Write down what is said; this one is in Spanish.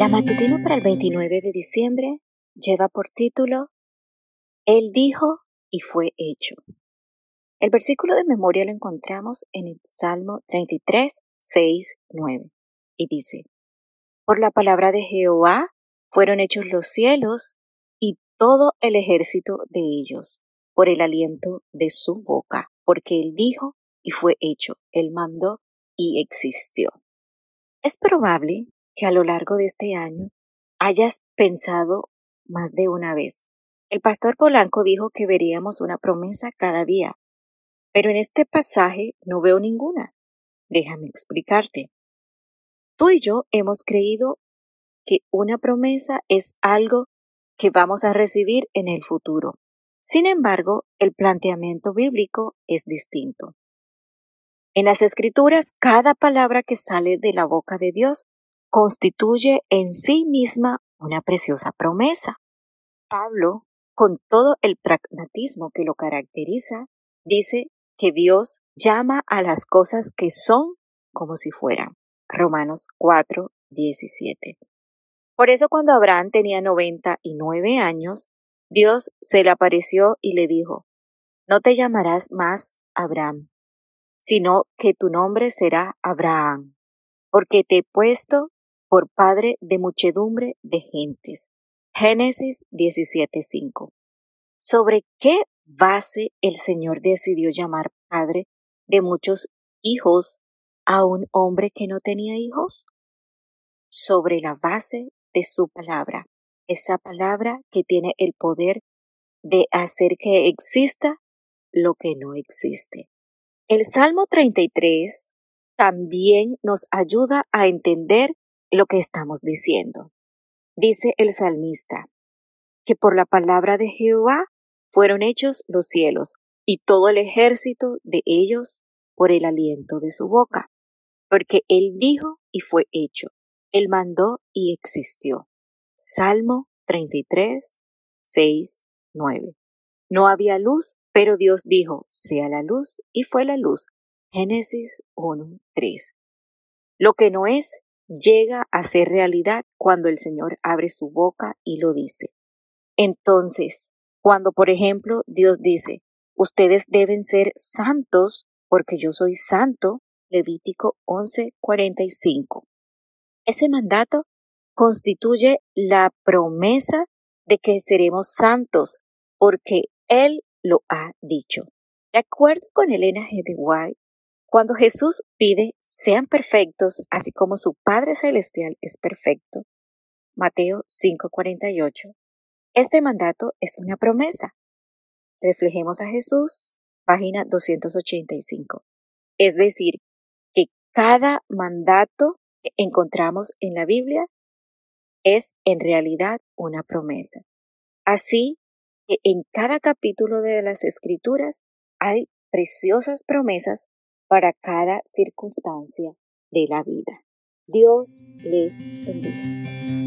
La matutina para el 29 de diciembre lleva por título Él dijo y fue hecho. El versículo de memoria lo encontramos en el Salmo 33, 6, 9 y dice, Por la palabra de Jehová fueron hechos los cielos y todo el ejército de ellos, por el aliento de su boca, porque él dijo y fue hecho, él mandó y existió. Es probable a lo largo de este año hayas pensado más de una vez. El pastor Polanco dijo que veríamos una promesa cada día, pero en este pasaje no veo ninguna. Déjame explicarte. Tú y yo hemos creído que una promesa es algo que vamos a recibir en el futuro. Sin embargo, el planteamiento bíblico es distinto. En las escrituras, cada palabra que sale de la boca de Dios constituye en sí misma una preciosa promesa. Pablo, con todo el pragmatismo que lo caracteriza, dice que Dios llama a las cosas que son como si fueran. Romanos 4, 17. Por eso cuando Abraham tenía 99 años, Dios se le apareció y le dijo, No te llamarás más Abraham, sino que tu nombre será Abraham, porque te he puesto por padre de muchedumbre de gentes. Génesis 17:5. ¿Sobre qué base el Señor decidió llamar padre de muchos hijos a un hombre que no tenía hijos? Sobre la base de su palabra, esa palabra que tiene el poder de hacer que exista lo que no existe. El Salmo 33 también nos ayuda a entender lo que estamos diciendo. Dice el salmista, que por la palabra de Jehová fueron hechos los cielos y todo el ejército de ellos por el aliento de su boca, porque él dijo y fue hecho, él mandó y existió. Salmo 33, 6, 9. No había luz, pero Dios dijo, sea la luz, y fue la luz. Génesis 1, 3. Lo que no es, llega a ser realidad cuando el Señor abre su boca y lo dice. Entonces, cuando por ejemplo Dios dice, ustedes deben ser santos porque yo soy santo, Levítico 11:45. Ese mandato constituye la promesa de que seremos santos porque Él lo ha dicho. De acuerdo con Elena G. White, cuando Jesús pide, sean perfectos, así como su Padre Celestial es perfecto, Mateo 5:48, este mandato es una promesa. Reflejemos a Jesús, página 285. Es decir, que cada mandato que encontramos en la Biblia es en realidad una promesa. Así que en cada capítulo de las Escrituras hay preciosas promesas para cada circunstancia de la vida. Dios les bendiga.